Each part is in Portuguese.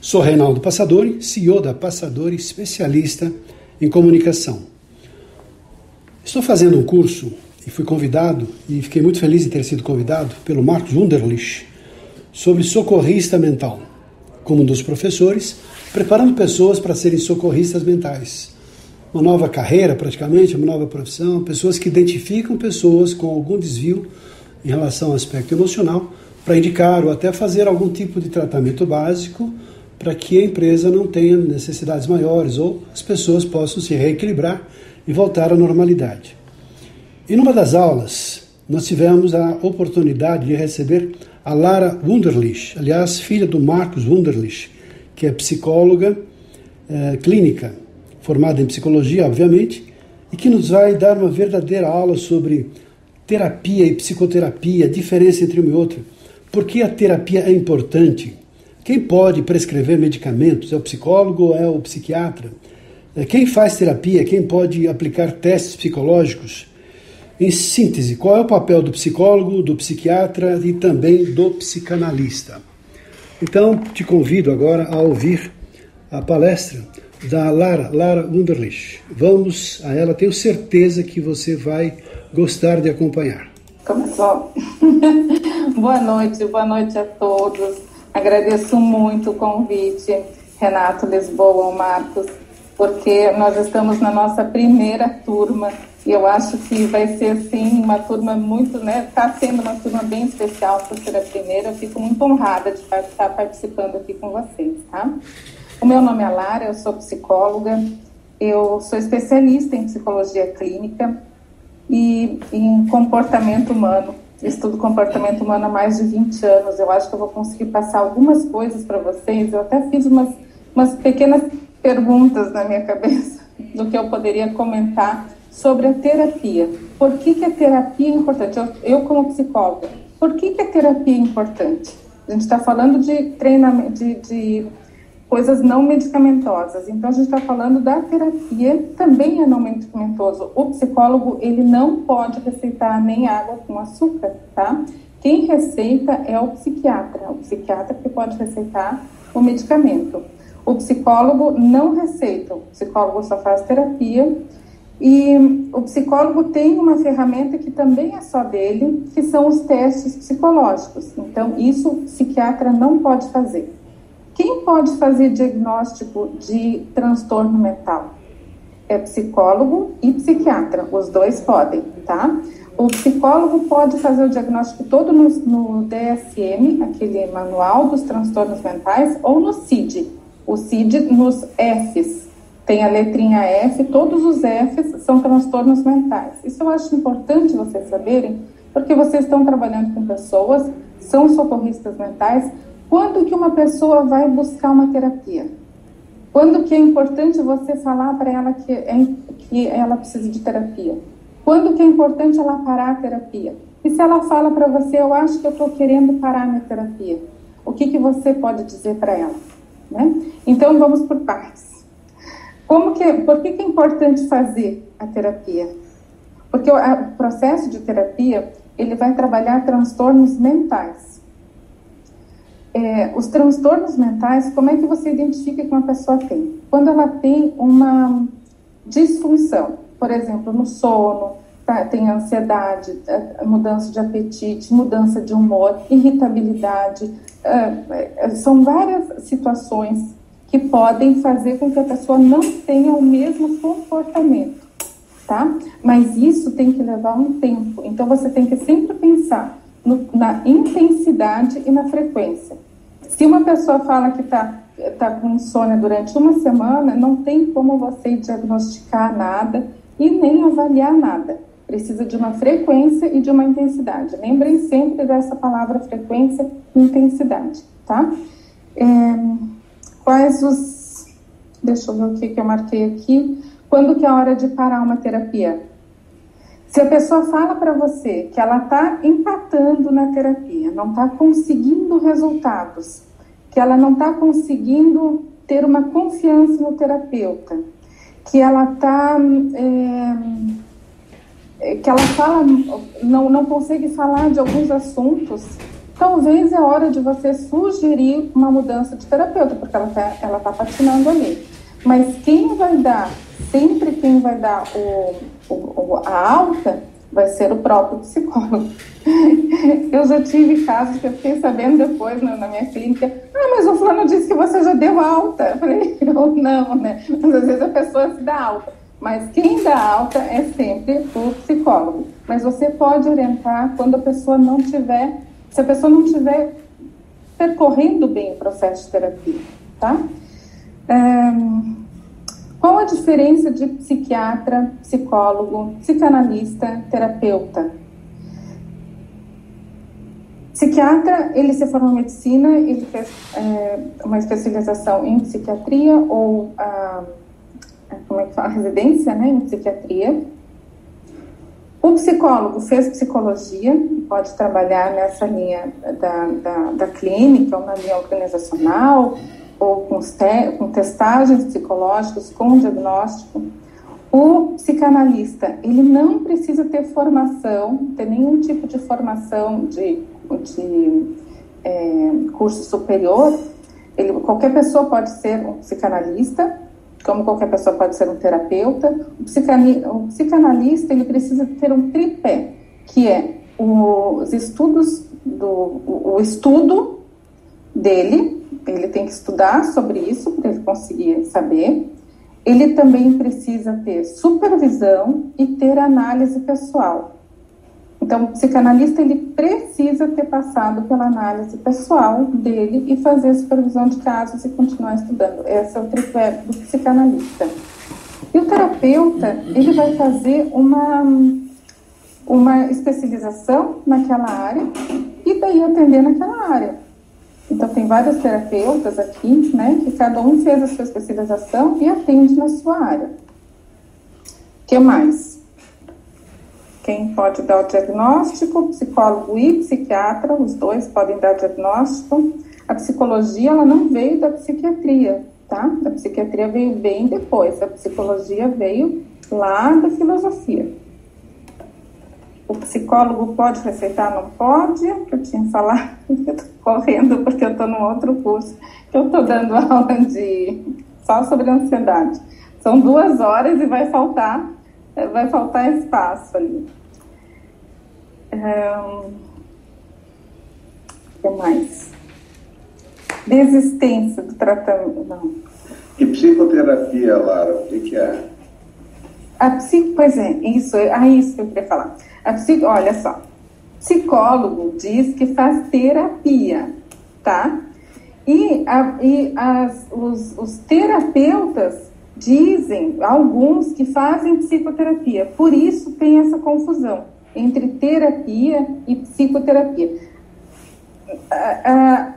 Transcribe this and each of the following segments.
Sou Reinaldo Passadori, CEO da Passadori, especialista em comunicação. Estou fazendo um curso e fui convidado, e fiquei muito feliz em ter sido convidado, pelo Marcos Wunderlich, sobre socorrista mental, como um dos professores, preparando pessoas para serem socorristas mentais. Uma nova carreira, praticamente, uma nova profissão, pessoas que identificam pessoas com algum desvio em relação ao aspecto emocional, para indicar ou até fazer algum tipo de tratamento básico para que a empresa não tenha necessidades maiores ou as pessoas possam se reequilibrar e voltar à normalidade. E numa das aulas, nós tivemos a oportunidade de receber a Lara Wunderlich, aliás, filha do Marcos Wunderlich, que é psicóloga é, clínica, formada em psicologia, obviamente, e que nos vai dar uma verdadeira aula sobre terapia e psicoterapia, a diferença entre uma e outra. Por que a terapia é importante? Quem pode prescrever medicamentos? É o psicólogo ou é o psiquiatra? É, quem faz terapia? Quem pode aplicar testes psicológicos? Em síntese, qual é o papel do psicólogo, do psiquiatra e também do psicanalista? Então, te convido agora a ouvir a palestra da Lara, Lara Wunderlich. Vamos a ela, tenho certeza que você vai gostar de acompanhar. Começou. boa noite, boa noite a todos. Agradeço muito o convite, Renato Lisboa, Marcos, porque nós estamos na nossa primeira turma e eu acho que vai ser, sim, uma turma muito, né? Está sendo uma turma bem especial por ser a primeira. Eu fico muito honrada de estar participando aqui com vocês, tá? O meu nome é Lara, eu sou psicóloga, eu sou especialista em psicologia clínica e em comportamento humano estudo comportamento humano há mais de 20 anos. Eu acho que eu vou conseguir passar algumas coisas para vocês. Eu até fiz umas, umas pequenas perguntas na minha cabeça do que eu poderia comentar sobre a terapia. Por que, que a terapia é importante? Eu, eu como psicóloga, por que, que a terapia é importante? A gente está falando de treinamento, de, de coisas não medicamentosas. Então a gente está falando da terapia, também é não medicamentoso. O psicólogo ele não pode receitar nem água com açúcar, tá? Quem receita é o psiquiatra, o psiquiatra que pode receitar o medicamento. O psicólogo não receita, o psicólogo só faz terapia e o psicólogo tem uma ferramenta que também é só dele, que são os testes psicológicos. Então, isso o psiquiatra não pode fazer. Quem pode fazer diagnóstico de transtorno mental? É psicólogo e psiquiatra, os dois podem, tá? O psicólogo pode fazer o diagnóstico todo no, no DSM, aquele manual dos transtornos mentais, ou no CID. O CID nos Fs, tem a letrinha F, todos os Fs são transtornos mentais. Isso eu acho importante vocês saberem, porque vocês estão trabalhando com pessoas, são socorristas mentais, quando que uma pessoa vai buscar uma terapia? Quando que é importante você falar para ela que, é, que ela precisa de terapia? Quando que é importante ela parar a terapia? E se ela fala para você, eu acho que eu estou querendo parar minha terapia, o que, que você pode dizer para ela? Né? Então vamos por partes. Como que, por que, que é importante fazer a terapia? Porque o processo de terapia ele vai trabalhar transtornos mentais é, os transtornos mentais, como é que você identifica que uma pessoa tem? Quando ela tem uma disfunção, por exemplo, no sono, tá, tem ansiedade, é, mudança de apetite, mudança de humor, irritabilidade, é, é, são várias situações que podem fazer com que a pessoa não tenha o mesmo comportamento, tá? Mas isso tem que levar um tempo. Então você tem que sempre pensar no, na intensidade e na frequência. Se uma pessoa fala que está tá com insônia durante uma semana, não tem como você diagnosticar nada e nem avaliar nada. Precisa de uma frequência e de uma intensidade. Lembrem sempre dessa palavra frequência e intensidade, tá? É, quais os deixa eu ver o que, que eu marquei aqui. Quando que é a hora de parar uma terapia? Se a pessoa fala para você que ela está empatando na terapia, não está conseguindo resultados, que ela não está conseguindo ter uma confiança no terapeuta, que ela está. É, é, que ela fala, não, não consegue falar de alguns assuntos, talvez é hora de você sugerir uma mudança de terapeuta, porque ela está ela tá patinando ali. Mas quem vai dar, sempre quem vai dar o, o, a alta, vai ser o próprio psicólogo. Eu já tive casos que eu fiquei sabendo depois na, minha clínica, ah, mas o fulano disse que você já deu alta. Eu falei, eu não, né? Mas às vezes a pessoa se dá alta. Mas quem dá alta é sempre o psicólogo. Mas você pode orientar quando a pessoa não tiver, se a pessoa não tiver percorrendo bem o processo de terapia, tá? Um, qual a diferença de psiquiatra, psicólogo, psicanalista, terapeuta? Psiquiatra, ele se formou em medicina, ele fez é, uma especialização em psiquiatria ou a, como é que fala, residência né, em psiquiatria. O psicólogo fez psicologia, pode trabalhar nessa linha da, da, da clínica ou na linha organizacional, ou com, te, com testagens psicológicas, com diagnóstico. O psicanalista, ele não precisa ter formação, ter nenhum tipo de formação de, de é, curso superior. Ele, qualquer pessoa pode ser um psicanalista, como qualquer pessoa pode ser um terapeuta. O, o psicanalista, ele precisa ter um tripé, que é os estudos, do, o estudo dele, ele tem que estudar sobre isso para ele conseguir saber. Ele também precisa ter supervisão e ter análise pessoal. Então, o psicanalista ele precisa ter passado pela análise pessoal dele e fazer supervisão de casos e continuar estudando. Esse é o tripé do psicanalista. E o terapeuta, ele vai fazer uma, uma especialização naquela área e daí atender naquela área. Então, tem vários terapeutas aqui, né, que cada um fez a sua especialização e atende na sua área. O que mais? Quem pode dar o diagnóstico? Psicólogo e psiquiatra, os dois podem dar diagnóstico. A psicologia, ela não veio da psiquiatria, tá? A psiquiatria veio bem depois, a psicologia veio lá da filosofia. O psicólogo pode receitar? Não pode, que eu tinha falado, eu tô correndo porque eu estou num outro curso, que eu estou dando aula de só sobre ansiedade. São duas horas e vai faltar, vai faltar espaço ali. Um, o que mais? Desistência do tratamento. Não. E psicoterapia, Lara, o que, que é? A psico, pois é, isso, ah, isso que eu queria falar. A psico, olha só, psicólogo diz que faz terapia, tá? E, a, e as, os, os terapeutas dizem, alguns, que fazem psicoterapia. Por isso tem essa confusão entre terapia e psicoterapia. Ah, ah,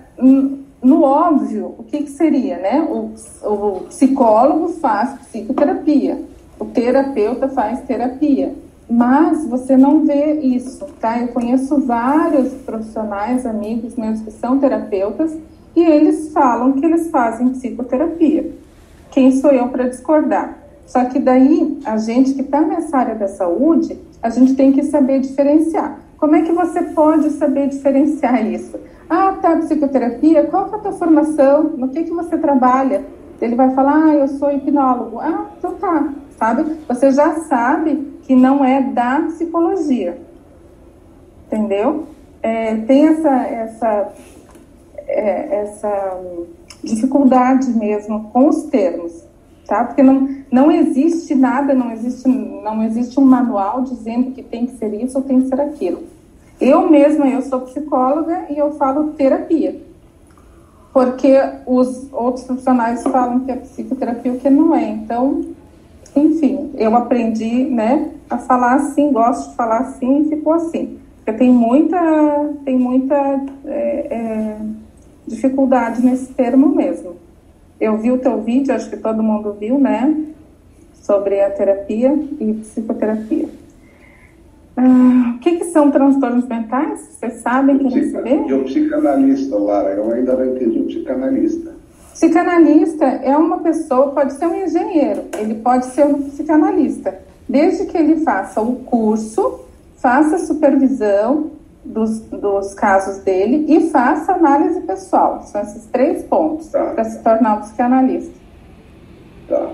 no óbvio, o que, que seria, né? O, o psicólogo faz psicoterapia, o terapeuta faz terapia mas você não vê isso, tá? Eu conheço vários profissionais, amigos meus que são terapeutas e eles falam que eles fazem psicoterapia. Quem sou eu para discordar? Só que daí, a gente que está nessa área da saúde, a gente tem que saber diferenciar. Como é que você pode saber diferenciar isso? Ah, tá, psicoterapia, qual é a tua formação? No que, que você trabalha? Ele vai falar, ah, eu sou hipnólogo. Ah, então tá, sabe? Você já sabe que não é da psicologia. Entendeu? É, tem essa, essa, é, essa dificuldade mesmo com os termos, tá? Porque não, não existe nada, não existe, não existe um manual dizendo que tem que ser isso ou tem que ser aquilo. Eu mesma, eu sou psicóloga e eu falo terapia. Porque os outros profissionais falam que é psicoterapia, o que não é. Então, enfim, eu aprendi, né, a falar assim, gosto de falar assim e ficou assim. Porque tem muita, tem muita é, é, dificuldade nesse termo mesmo. eu vi o teu vídeo, acho que todo mundo viu, né? Sobre a terapia e psicoterapia. Ah, o que, que, são transtornos mentais? Vocês sabem, que Psica... saber? E o psicanalista, Lara, eu ainda não entendi o psicanalista. Psicanalista é uma pessoa, pode ser um engenheiro, ele pode ser um psicanalista, desde que ele faça o curso, faça supervisão dos, dos casos dele e faça análise pessoal. São esses três pontos tá. para se tornar um psicanalista. Tá.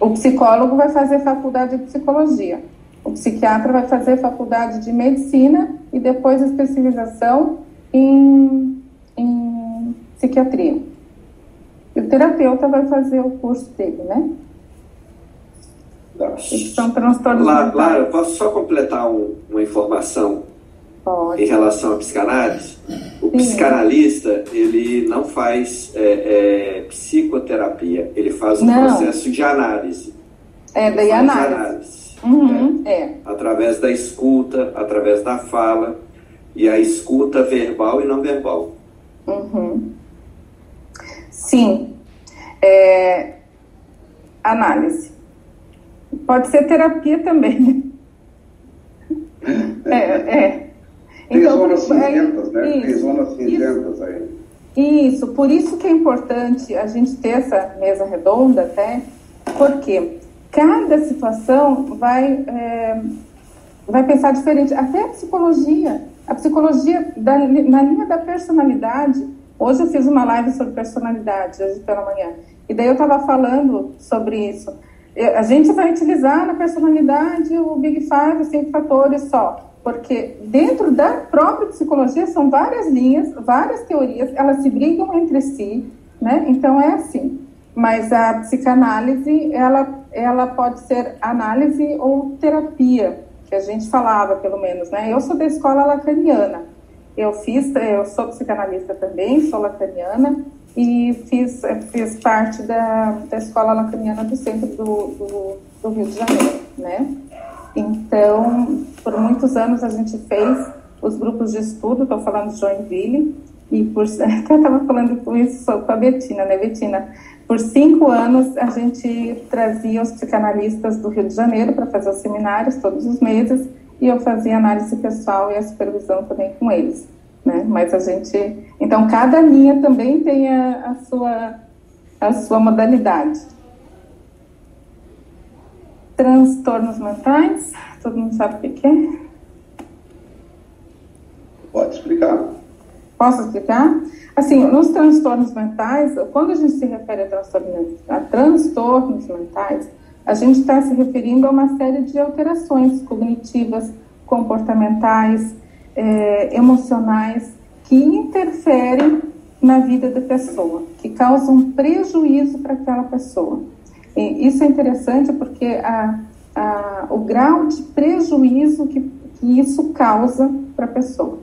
O psicólogo vai fazer faculdade de psicologia. O psiquiatra vai fazer faculdade de medicina e depois especialização em, em psiquiatria. E o terapeuta vai fazer o curso dele, né? Tá. São transtornos La, Lara, posso só completar um, uma informação Pode. em relação à psicanálise? O Sim. psicanalista, ele não faz é, é, psicoterapia, ele faz um não. processo de análise. É, daí análise. análise uhum, né? é. Através da escuta, através da fala, e a escuta verbal e não verbal. Uhum. Sim. É, análise. Pode ser terapia também. é, é. Tem então, zonas cinzentas, né? Isso, Tem zonas cinzentas isso, aí. Isso, por isso que é importante a gente ter essa mesa redonda até, porque cada situação vai, é, vai pensar diferente. Até a psicologia. A psicologia, da, na linha da personalidade, Hoje eu fiz uma live sobre personalidade, hoje pela manhã. E daí eu estava falando sobre isso. A gente vai utilizar na personalidade o Big Five, cinco fatores só. Porque dentro da própria psicologia são várias linhas, várias teorias, elas se brigam entre si, né? Então é assim. Mas a psicanálise, ela, ela pode ser análise ou terapia, que a gente falava, pelo menos, né? Eu sou da escola lacaniana. Eu fiz, eu sou psicanalista também, sou lacaniana e fiz, fiz parte da, da escola lacaniana do centro do, do, do Rio de Janeiro, né? Então, por muitos anos a gente fez os grupos de estudo, estou falando de Joinville, e por, até estava falando isso com a Betina, né, Betina? Por cinco anos a gente trazia os psicanalistas do Rio de Janeiro para fazer os seminários todos os meses, e eu fazia análise pessoal e a supervisão também com eles. Né? Mas a gente. Então, cada linha também tem a, a sua, a sua modalidade. Transtornos mentais, todo mundo sabe o que é? Pode explicar. Posso explicar? Assim, nos transtornos mentais, quando a gente se refere a transtornos, a transtornos mentais, a gente está se referindo a uma série de alterações cognitivas, comportamentais, é, emocionais que interferem na vida da pessoa, que causam prejuízo para aquela pessoa. E isso é interessante porque a, a, o grau de prejuízo que, que isso causa para a pessoa.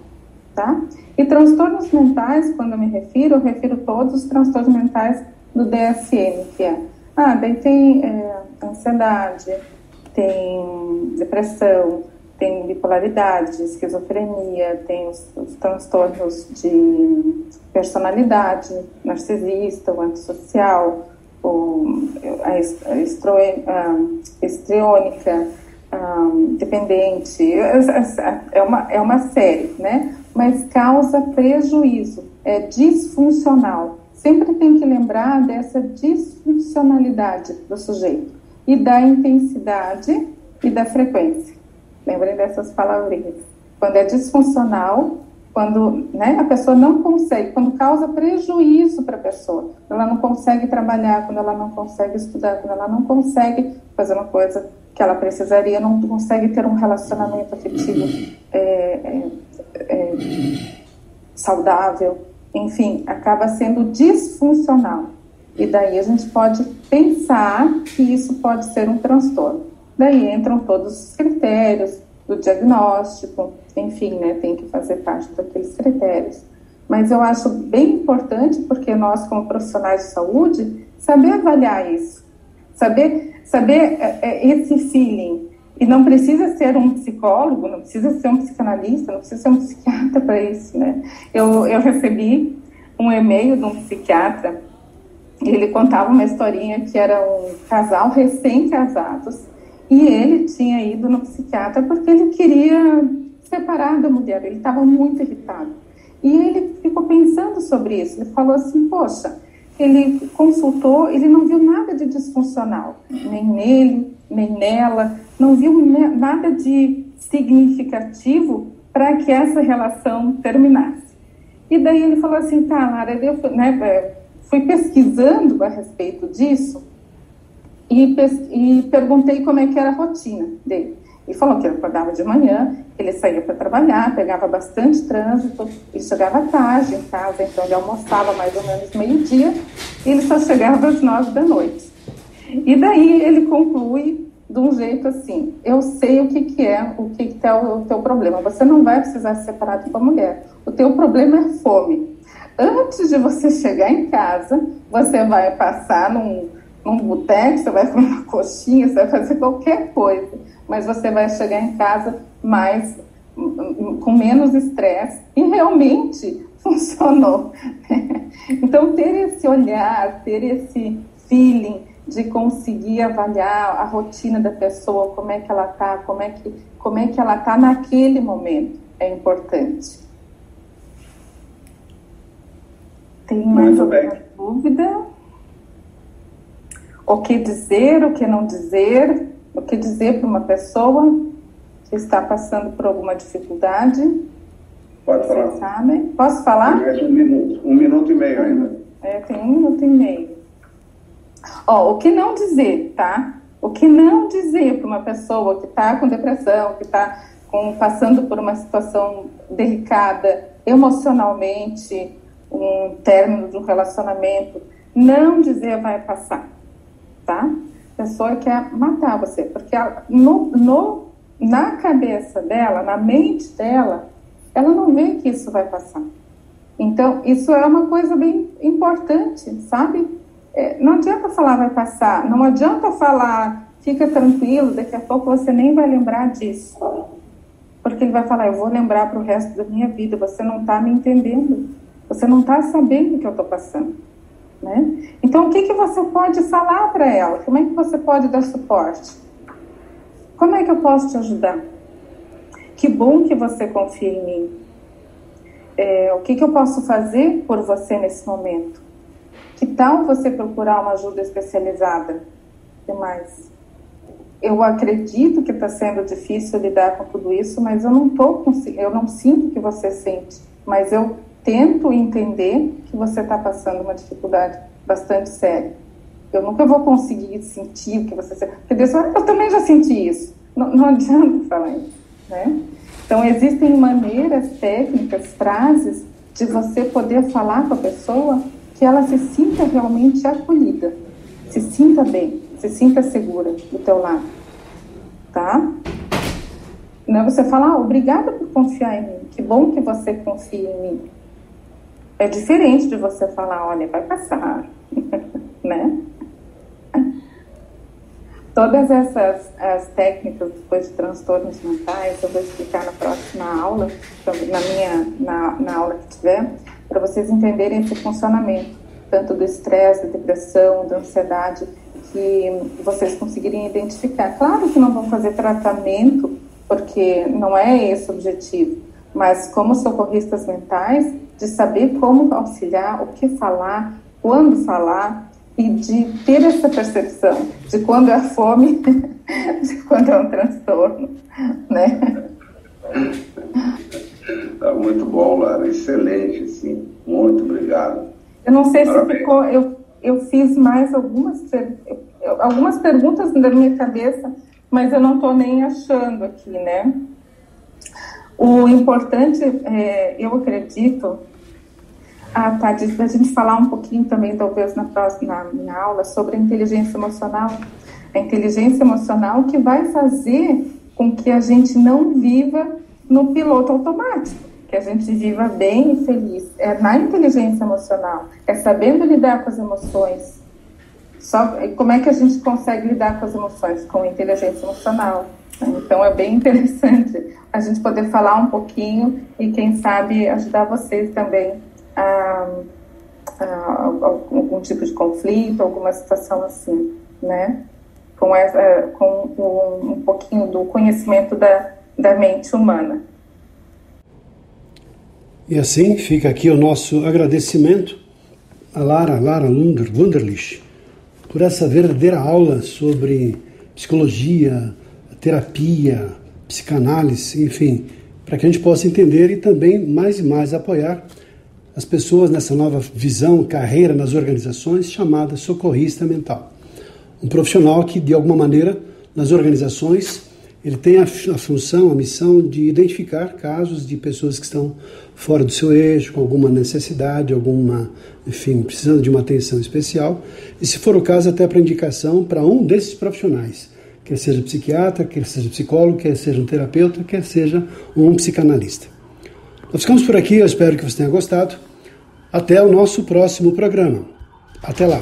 Tá? E transtornos mentais, quando eu me refiro, eu refiro todos os transtornos mentais do DSM, que é ah, daí tem é, ansiedade, tem depressão, tem bipolaridade, esquizofrenia, tem os, os transtornos de personalidade, narcisista, o antissocial, o, a, estriônica, dependente, é uma, é uma série, né? Mas causa prejuízo, é disfuncional. Sempre tem que lembrar dessa disfuncionalidade do sujeito e da intensidade e da frequência. Lembrem dessas palavrinhas. Quando é disfuncional, quando né, a pessoa não consegue, quando causa prejuízo para a pessoa, ela não consegue trabalhar, quando ela não consegue estudar, quando ela não consegue fazer uma coisa que ela precisaria, não consegue ter um relacionamento afetivo é, é, é, saudável, enfim, acaba sendo disfuncional. E daí a gente pode pensar que isso pode ser um transtorno. Daí entram todos os critérios do diagnóstico, enfim, né, tem que fazer parte daqueles critérios. Mas eu acho bem importante, porque nós, como profissionais de saúde, saber avaliar isso, saber, saber é, é, esse feeling. E não precisa ser um psicólogo, não precisa ser um psicanalista, não precisa ser um psiquiatra para isso, né? Eu, eu recebi um e-mail de um psiquiatra ele contava uma historinha que era um casal recém-casados e ele tinha ido no psiquiatra porque ele queria separar da mulher, ele estava muito irritado. E ele ficou pensando sobre isso, ele falou assim, poxa, ele consultou, ele não viu nada de disfuncional, nem nele, nem nela, não viu nada de significativo para que essa relação terminasse. E daí ele falou assim, tá, Lara, eu né, é, fui pesquisando a respeito disso e, e perguntei como é que era a rotina dele. E falou que ele acordava de manhã, ele saía para trabalhar, pegava bastante trânsito, ele chegava tarde em casa, então ele almoçava mais ou menos meio-dia e ele só chegava às nove da noite. E daí ele conclui de um jeito assim: eu sei o que, que é, o que, que é o, teu problema. Você não vai precisar se separar de uma mulher. O teu problema é fome. Antes de você chegar em casa, você vai passar num, num boteco, você vai comer uma coxinha, você vai fazer qualquer coisa, mas você vai chegar em casa mais com menos estresse e realmente funcionou. Então ter esse olhar, ter esse feeling de conseguir avaliar a rotina da pessoa, como é que ela tá, como é que como é que ela tá naquele momento é importante. Tem mais alguma dúvida? O que dizer, o que não dizer, o que dizer para uma pessoa que está passando por alguma dificuldade? Pode falar. Vocês sabem? Posso falar? Mais um minuto, um minuto e meio ainda. É, tem um minuto e meio. Ó, o que não dizer, tá? O que não dizer para uma pessoa que está com depressão, que está passando por uma situação delicada emocionalmente, um término de um relacionamento, não dizer vai passar, tá? A pessoa quer matar você, porque ela, no, no, na cabeça dela, na mente dela, ela não vê que isso vai passar. Então, isso é uma coisa bem importante, sabe? É, não adianta falar vai passar, não adianta falar fica tranquilo, daqui a pouco você nem vai lembrar disso. Porque ele vai falar, eu vou lembrar para o resto da minha vida, você não está me entendendo. Você não está sabendo o que eu estou passando. Né? Então, o que, que você pode falar para ela? Como é que você pode dar suporte? Como é que eu posso te ajudar? Que bom que você confia em mim. É, o que, que eu posso fazer por você nesse momento? Que tal você procurar uma ajuda especializada? Que mais? Eu acredito que está sendo difícil lidar com tudo isso, mas eu não tô eu não sinto que você sente, mas eu tento entender que você está passando uma dificuldade bastante séria. Eu nunca vou conseguir sentir o que você sente. Porque Deus fala, eu também já senti isso. Não, não adianta falar isso, né? Então, existem maneiras, técnicas, frases de você poder falar com a pessoa que ela se sinta realmente acolhida, se sinta bem, se sinta segura do teu lado, tá? Não é você falar, ah, obrigada por confiar em mim, que bom que você confia em mim. É diferente de você falar, olha, vai passar, né? Todas essas as técnicas depois de transtornos mentais eu vou explicar na próxima aula, na minha na, na aula que tiver, para vocês entenderem esse funcionamento, tanto do estresse, da depressão, da ansiedade, que vocês conseguirem identificar. Claro que não vão fazer tratamento, porque não é esse o objetivo, mas como socorristas mentais, de saber como auxiliar, o que falar, quando falar e de ter essa percepção de quando é fome, de quando é um transtorno, né? Tá muito bom, Lara, excelente, sim. Muito obrigado. Eu não sei Parabéns. se ficou, eu, eu fiz mais algumas, algumas perguntas na minha cabeça, mas eu não estou nem achando aqui, né? O importante, é, eu acredito, ah, tá, a gente falar um pouquinho também, talvez na próxima aula, sobre a inteligência emocional. A inteligência emocional que vai fazer com que a gente não viva no piloto automático, que a gente viva bem e feliz. É na inteligência emocional, é sabendo lidar com as emoções. Só, como é que a gente consegue lidar com as emoções? Com inteligência emocional. Então é bem interessante a gente poder falar um pouquinho e quem sabe ajudar vocês também a, uh, algum tipo de conflito, alguma situação assim, né? Com, essa, com um, um pouquinho do conhecimento da, da mente humana. E assim fica aqui o nosso agradecimento a Lara, Lara Lunder, Wunderlich, por essa verdadeira aula sobre psicologia, terapia, psicanálise, enfim, para que a gente possa entender e também mais e mais apoiar as pessoas nessa nova visão, carreira nas organizações chamada socorrista mental. Um profissional que, de alguma maneira, nas organizações, ele tem a, a função, a missão de identificar casos de pessoas que estão fora do seu eixo, com alguma necessidade, alguma, enfim, precisando de uma atenção especial, e se for o caso, até para indicação para um desses profissionais, quer seja psiquiatra, quer seja psicólogo, quer seja um terapeuta, quer seja um psicanalista. Nós ficamos por aqui, eu espero que você tenha gostado. Até o nosso próximo programa. Até lá.